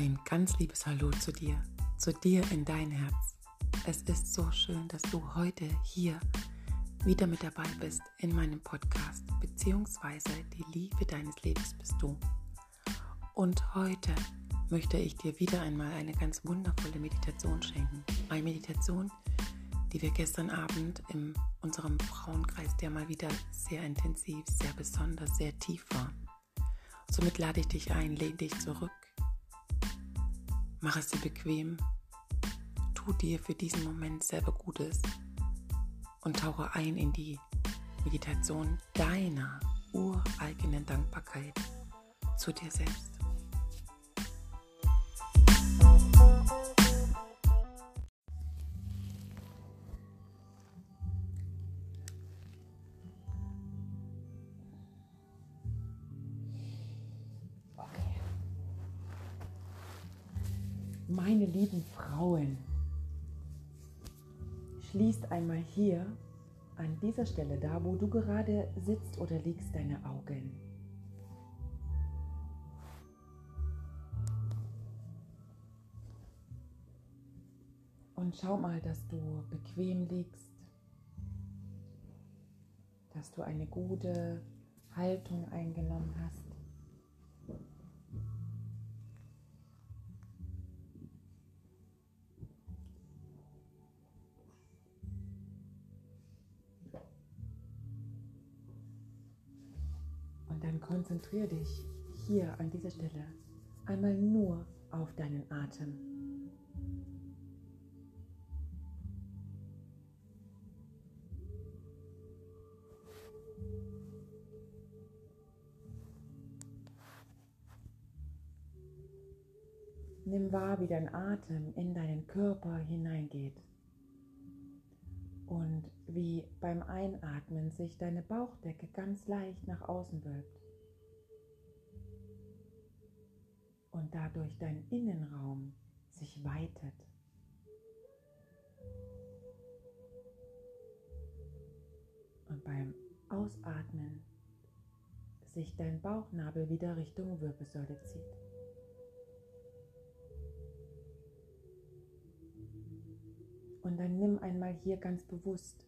Ein ganz liebes Hallo zu dir, zu dir in dein Herz. Es ist so schön, dass du heute hier wieder mit dabei bist in meinem Podcast, beziehungsweise die Liebe deines Lebens bist du. Und heute möchte ich dir wieder einmal eine ganz wundervolle Meditation schenken. Eine Meditation, die wir gestern Abend in unserem Frauenkreis, der mal wieder sehr intensiv, sehr besonders, sehr tief war. Somit lade ich dich ein, lehn dich zurück, mach es dir bequem, tu dir für diesen Moment selber Gutes und tauche ein in die Meditation deiner ureigenen Dankbarkeit zu dir selbst. Einmal hier an dieser Stelle, da wo du gerade sitzt oder liegst, deine Augen. Und schau mal, dass du bequem liegst, dass du eine gute Haltung eingenommen hast. Konzentriere dich hier an dieser Stelle einmal nur auf deinen Atem. Nimm wahr, wie dein Atem in deinen Körper hineingeht und wie beim Einatmen sich deine Bauchdecke ganz leicht nach außen wölbt und dadurch dein Innenraum sich weitet. Und beim Ausatmen sich dein Bauchnabel wieder Richtung Wirbelsäule zieht. Und dann nimm einmal hier ganz bewusst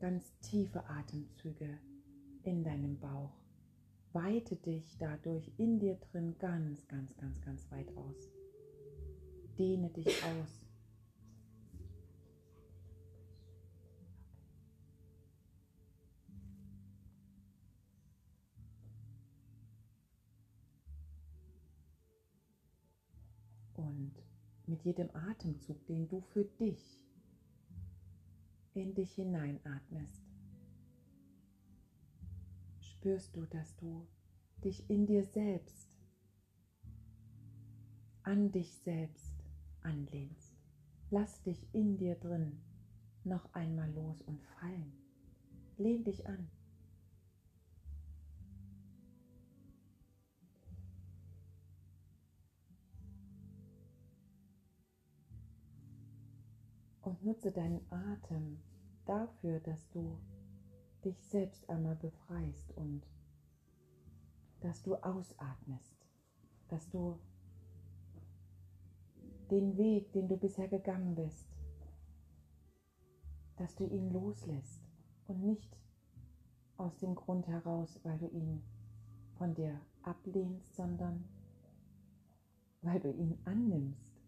ganz tiefe Atemzüge in deinem Bauch. Weite dich dadurch in dir drin ganz, ganz, ganz, ganz weit aus. Dehne dich aus. Und mit jedem Atemzug, den du für dich in dich hineinatmest, spürst du, dass du dich in dir selbst, an dich selbst anlehnst. Lass dich in dir drin noch einmal los und fallen. Lehn dich an. Und nutze deinen Atem dafür, dass du dich selbst einmal befreist und dass du ausatmest, dass du den Weg, den du bisher gegangen bist, dass du ihn loslässt und nicht aus dem Grund heraus, weil du ihn von dir ablehnst, sondern weil du ihn annimmst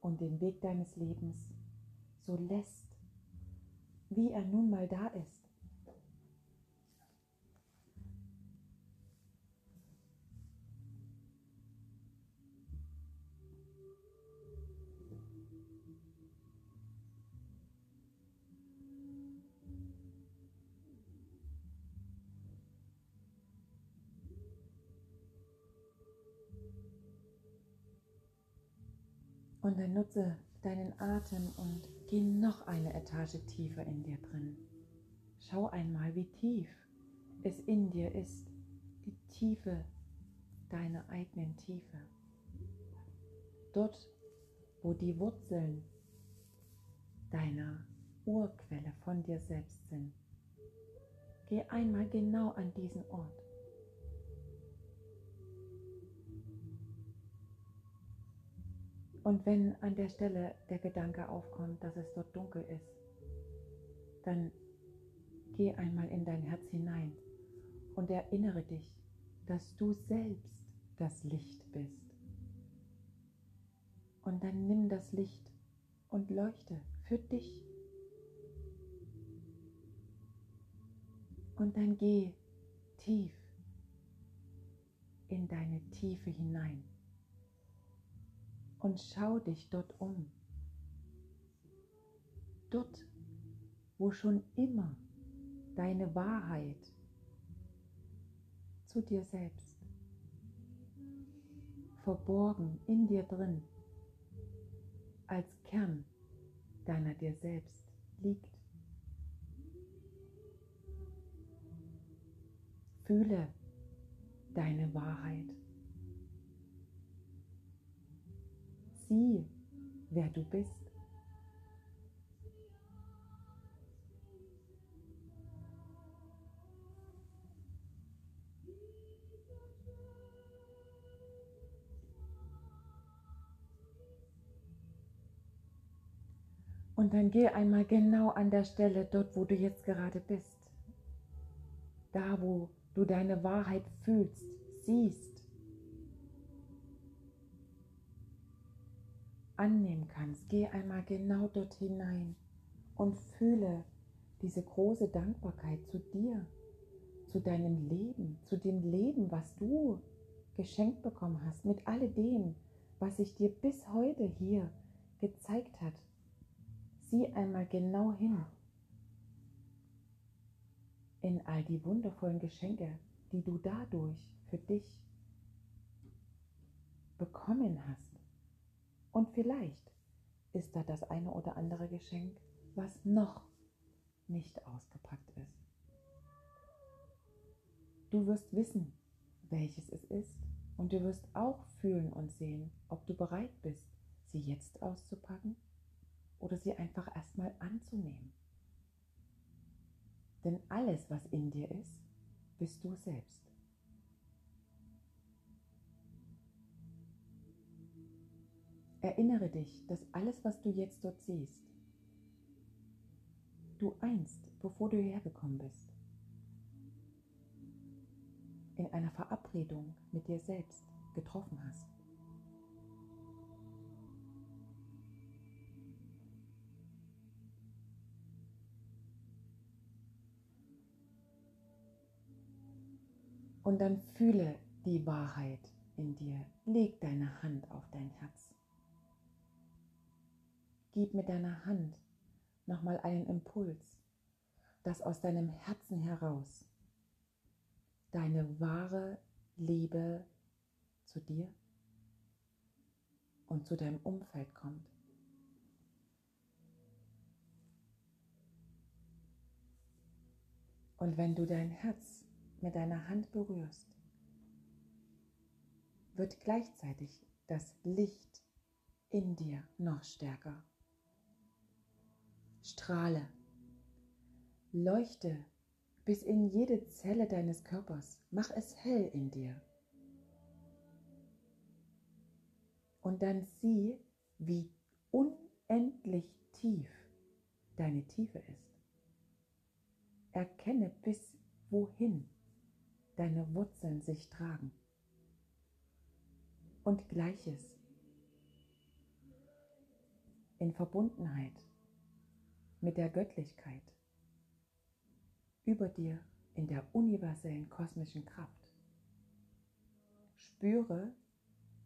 und den Weg deines Lebens so lässt, wie er nun mal da ist. Und dann nutze deinen Atem und geh noch eine Etage tiefer in dir drin. Schau einmal, wie tief es in dir ist, die Tiefe deiner eigenen Tiefe. Dort, wo die Wurzeln deiner Urquelle von dir selbst sind. Geh einmal genau an diesen Ort. Und wenn an der Stelle der Gedanke aufkommt, dass es dort dunkel ist, dann geh einmal in dein Herz hinein und erinnere dich, dass du selbst das Licht bist. Und dann nimm das Licht und leuchte für dich. Und dann geh tief in deine Tiefe hinein und schau dich dort um. Dort, wo schon immer deine Wahrheit zu dir selbst verborgen in dir drin als Kern deiner dir selbst liegt. Fühle deine Wahrheit. Sieh, wer du bist. Und dann geh einmal genau an der Stelle dort, wo du jetzt gerade bist. Da, wo du deine Wahrheit fühlst, siehst, annehmen kannst. Geh einmal genau dort hinein und fühle diese große Dankbarkeit zu dir, zu deinem Leben, zu dem Leben, was du geschenkt bekommen hast, mit alledem, was sich dir bis heute hier gezeigt hat Sieh einmal genau hin in all die wundervollen Geschenke, die du dadurch für dich bekommen hast. Und vielleicht ist da das eine oder andere Geschenk, was noch nicht ausgepackt ist. Du wirst wissen, welches es ist und du wirst auch fühlen und sehen, ob du bereit bist, sie jetzt auszupacken oder sie einfach erstmal anzunehmen. Denn alles, was in dir ist, bist du selbst. Erinnere dich, dass alles, was du jetzt dort siehst, du einst, bevor du hierher gekommen bist, in einer Verabredung mit dir selbst getroffen hast. Und dann fühle die Wahrheit in dir. Leg deine Hand auf dein Herz. Gib mit deiner Hand nochmal einen Impuls, dass aus deinem Herzen heraus deine wahre Liebe zu dir und zu deinem Umfeld kommt. Und wenn du dein Herz mit deiner Hand berührst, wird gleichzeitig das Licht in dir noch stärker. Strahle, leuchte bis in jede Zelle deines Körpers, mach es hell in dir. Und dann sieh, wie unendlich tief deine Tiefe ist. Erkenne bis wohin deine Wurzeln sich tragen. Und gleiches in Verbundenheit mit der Göttlichkeit über dir in der universellen kosmischen Kraft. Spüre,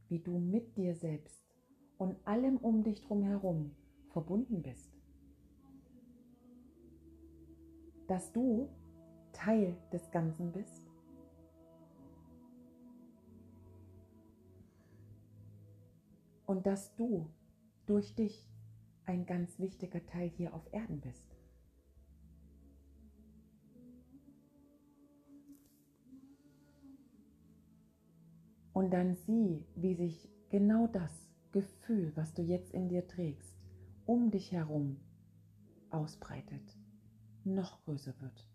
wie du mit dir selbst und allem um dich drum herum verbunden bist. Dass du Teil des Ganzen bist und dass du durch dich ein ganz wichtiger Teil hier auf Erden bist. Und dann sieh, wie sich genau das Gefühl, was du jetzt in dir trägst, um dich herum ausbreitet, noch größer wird.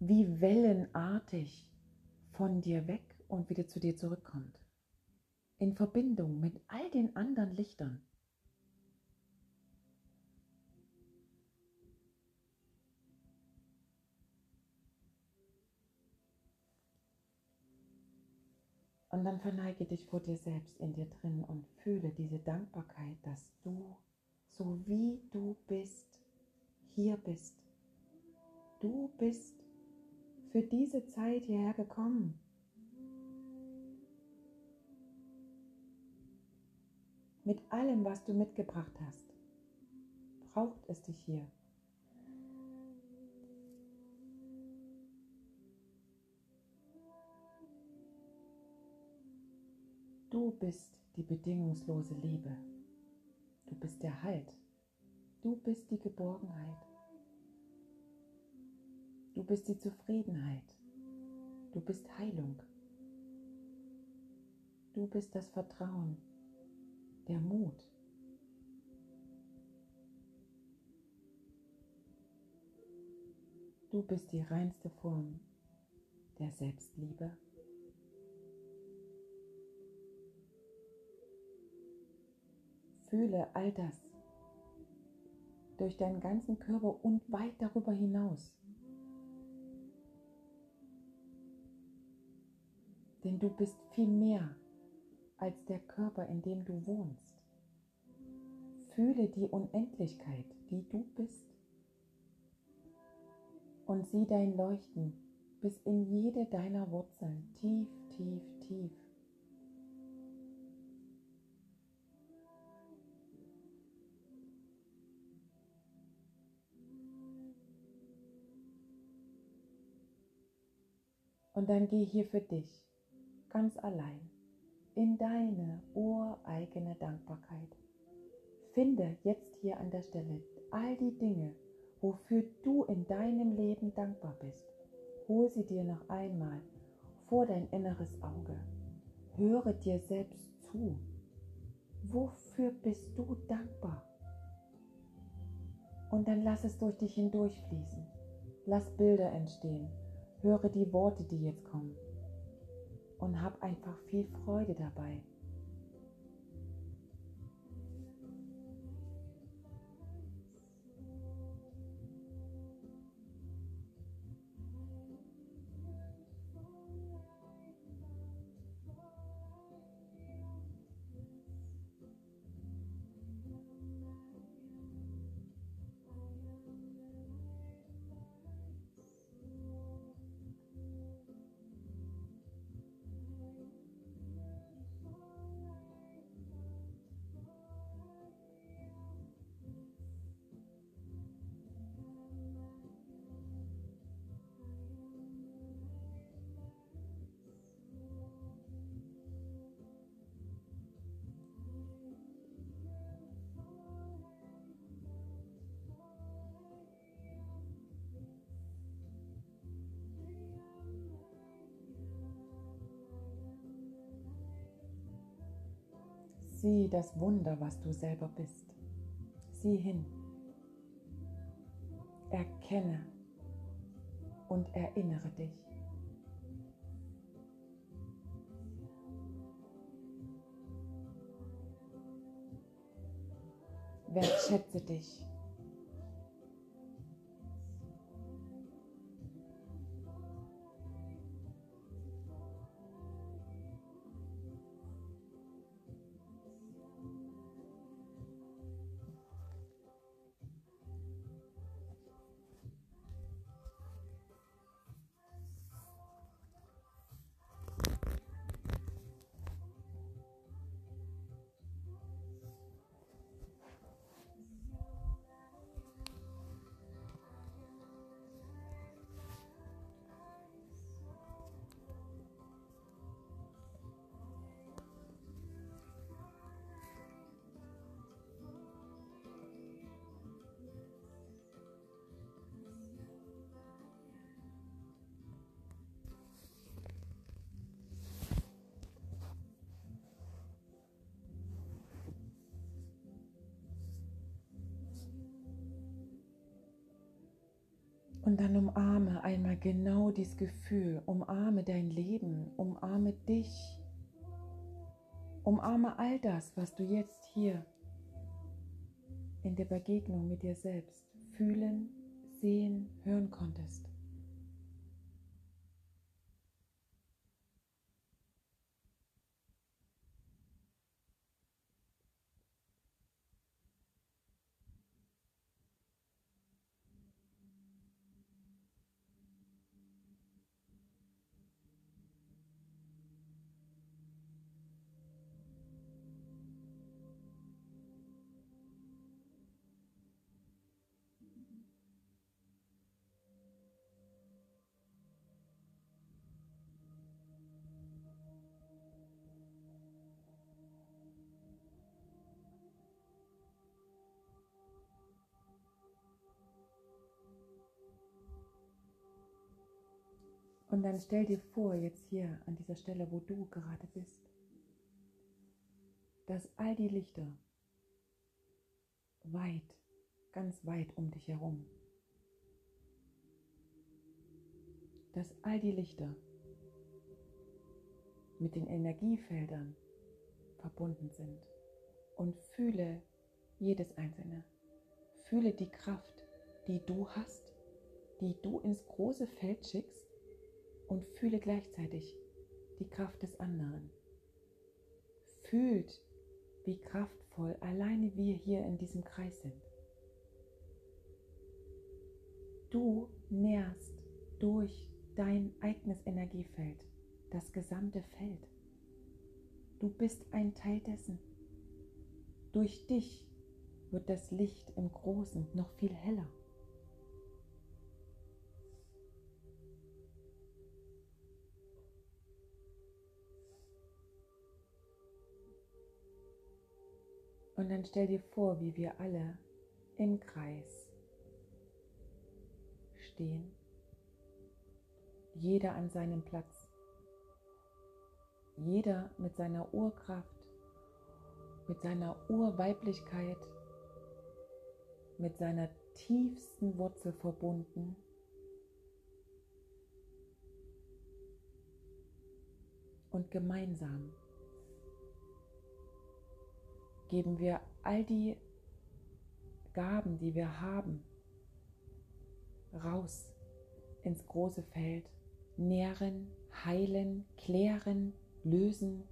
Wie wellenartig von dir weg und wieder zu dir zurückkommt. In Verbindung mit all den anderen Lichtern. Und dann verneige dich vor dir selbst in dir drin und fühle diese Dankbarkeit, dass du, so wie du bist, hier bist. Du bist für diese Zeit hierher gekommen. Mit allem, was du mitgebracht hast, braucht es dich hier. Du bist die bedingungslose Liebe. Du bist der Halt. Du bist die Geborgenheit. Du bist die Zufriedenheit. Du bist Heilung. Du bist das Vertrauen, der Mut. Du bist die reinste Form der Selbstliebe. Fühle all das durch deinen ganzen Körper und weit darüber hinaus. Denn du bist viel mehr als der Körper, in dem du wohnst. Fühle die Unendlichkeit, die du bist. Und sieh dein Leuchten bis in jede deiner Wurzeln, tief, tief, tief. Und dann geh hier für dich, ganz allein, in deine ureigene Dankbarkeit. Finde jetzt hier an der Stelle all die Dinge, wofür du in deinem Leben dankbar bist. Hol sie dir noch einmal vor dein inneres Auge. Höre dir selbst zu. Wofür bist du dankbar? Und dann lass es durch dich hindurchfließen. Lass Bilder entstehen Höre die Worte, die jetzt kommen und hab einfach viel Freude dabei. Sieh das Wunder, was du selber bist. Sieh hin. Erkenne und erinnere dich. Wertschätze dich. Und dann umarme einmal genau dieses Gefühl, umarme dein Leben, umarme dich, Umarme all das, was du jetzt hier in der Begegnung mit dir selbst fühlen, sehen, hören konntest. Und dann stell dir vor, jetzt hier an dieser Stelle, wo du gerade bist, dass all die Lichter weit, ganz weit um dich herum, dass all die Lichter mit den Energiefeldern verbunden sind und fühle jedes einzelne. Fühle die Kraft, die du hast, die du ins große Feld schickst und fühle gleichzeitig die Kraft des anderen. Fühlt, wie kraftvoll alleine wir hier in diesem Kreis sind. Du nährst durch dein eigenes Energiefeld das gesamte Feld. Du bist ein Teil dessen. Durch dich wird das Licht im Großen noch viel heller. Und dann stell dir vor, wie wir alle im Kreis stehen, jeder an seinem Platz, jeder mit seiner Urkraft, mit seiner Urweiblichkeit, mit seiner tiefsten Wurzel verbunden. Und gemeinsam geben wir all die Gaben, die wir haben, raus ins große Feld, nähren, heilen, klären, lösen.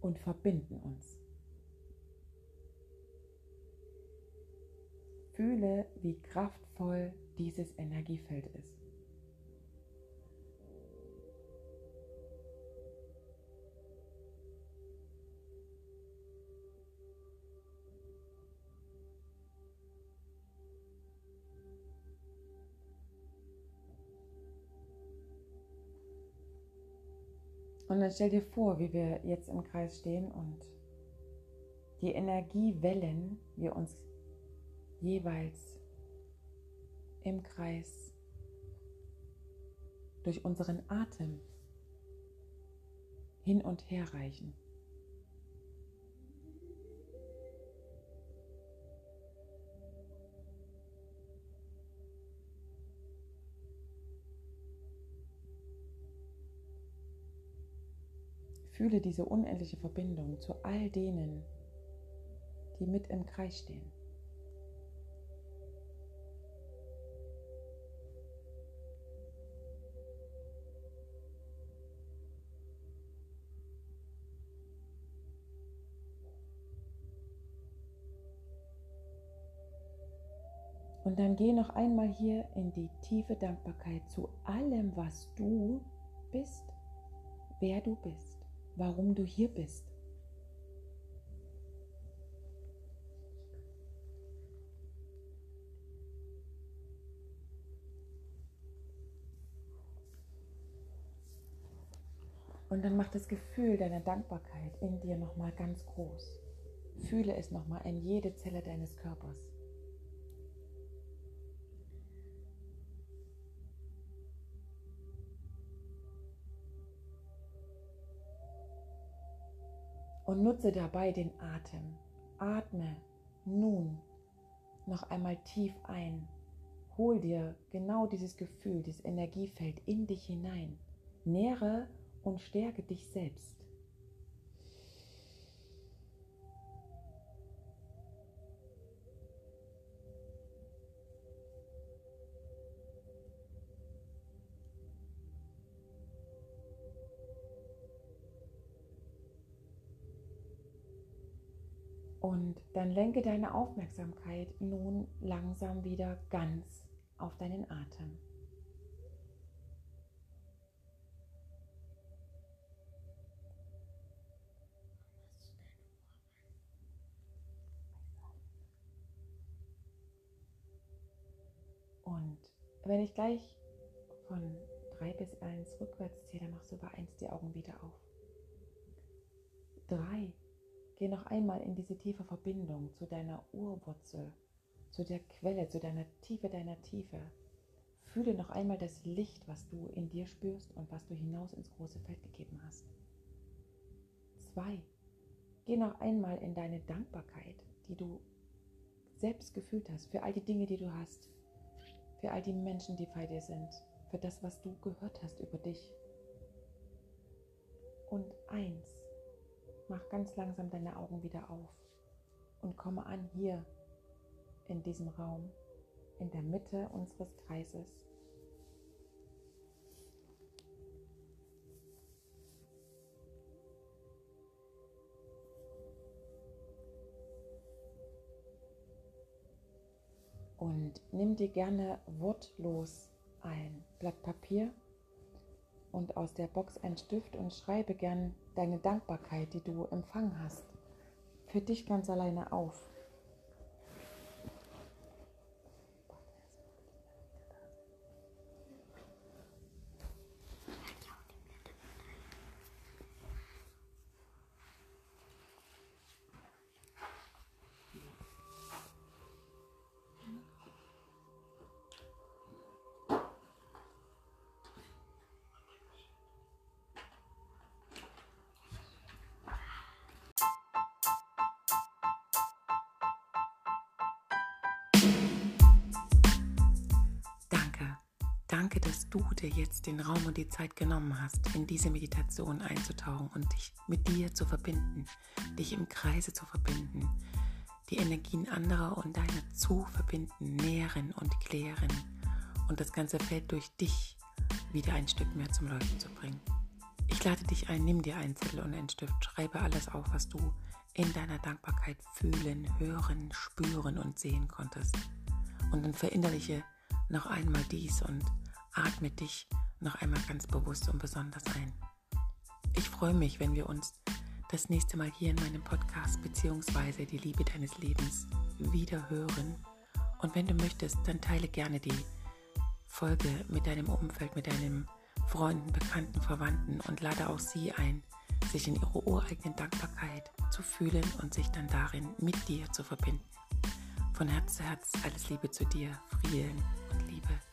Und verbinden uns. Fühle, wie kraftvoll dieses Energiefeld ist. Und dann stell dir vor, wie wir jetzt im Kreis stehen und die Energiewellen wir uns jeweils im Kreis durch unseren Atem hin und her reichen. Fühle diese unendliche Verbindung zu all denen, die mit im Kreis stehen. Und dann geh noch einmal hier in die tiefe Dankbarkeit zu allem, was du bist, wer du bist, warum du hier bist. Und dann macht das Gefühl deiner Dankbarkeit in dir nochmal ganz groß. Fühle es nochmal in jede Zelle deines Körpers. Und nutze dabei den Atem. Atme nun noch einmal tief ein. Hol dir genau dieses Gefühl, dieses Energiefeld in dich hinein. Nähre und stärke dich selbst. Und dann lenke deine Aufmerksamkeit nun langsam wieder ganz auf deinen Atem. Und wenn ich gleich von 3 bis 1 rückwärts zähle, dann machst du bei 1 die Augen wieder auf. 3, Geh noch einmal in diese tiefe Verbindung zu deiner Urwurzel, zu der Quelle, zu deiner Tiefe deiner Tiefe. Fühle noch einmal das Licht, was du in dir spürst und was du hinaus ins große Feld gegeben hast. Zwei. Geh noch einmal in deine Dankbarkeit, die du selbst gefühlt hast, für all die Dinge, die du hast, für all die Menschen, die bei dir sind, für das, was du gehört hast über dich. Und eins Mach ganz langsam deine Augen wieder auf und komme an hier in diesem Raum, in der Mitte unseres Kreises. Und nimm dir gerne wortlos ein Blatt Papier und aus der Box einen Stift und schreibe gern deine Dankbarkeit, die du empfangen hast, für dich ganz alleine auf. Danke, dass du dir jetzt den Raum und die Zeit genommen hast, in diese Meditation einzutauchen und dich mit dir zu verbinden, dich im Kreise zu verbinden, die Energien anderer und deine zu verbinden, nähren und klären und das ganze Feld durch dich wieder ein Stück mehr zum Leuchten zu bringen. Ich lade dich ein, nimm dir einen Zettel und einen Stift, schreibe alles auf, was du in deiner Dankbarkeit fühlen, hören, spüren und sehen konntest. Und dann verinnerliche noch einmal dies und atme dich noch einmal ganz bewusst und besonders ein. Ich freue mich, wenn wir uns das nächste Mal hier in meinem Podcast bzw. die Liebe deines Lebens wieder hören. Und wenn du möchtest, dann teile gerne die Folge mit deinem Umfeld, mit deinen Freunden, Bekannten, Verwandten und lade auch sie ein, sich in ihrer ureigenen Dankbarkeit zu fühlen und sich dann darin mit dir zu verbinden. Von Herz zu Herz alles Liebe zu dir, Frieden und Liebe.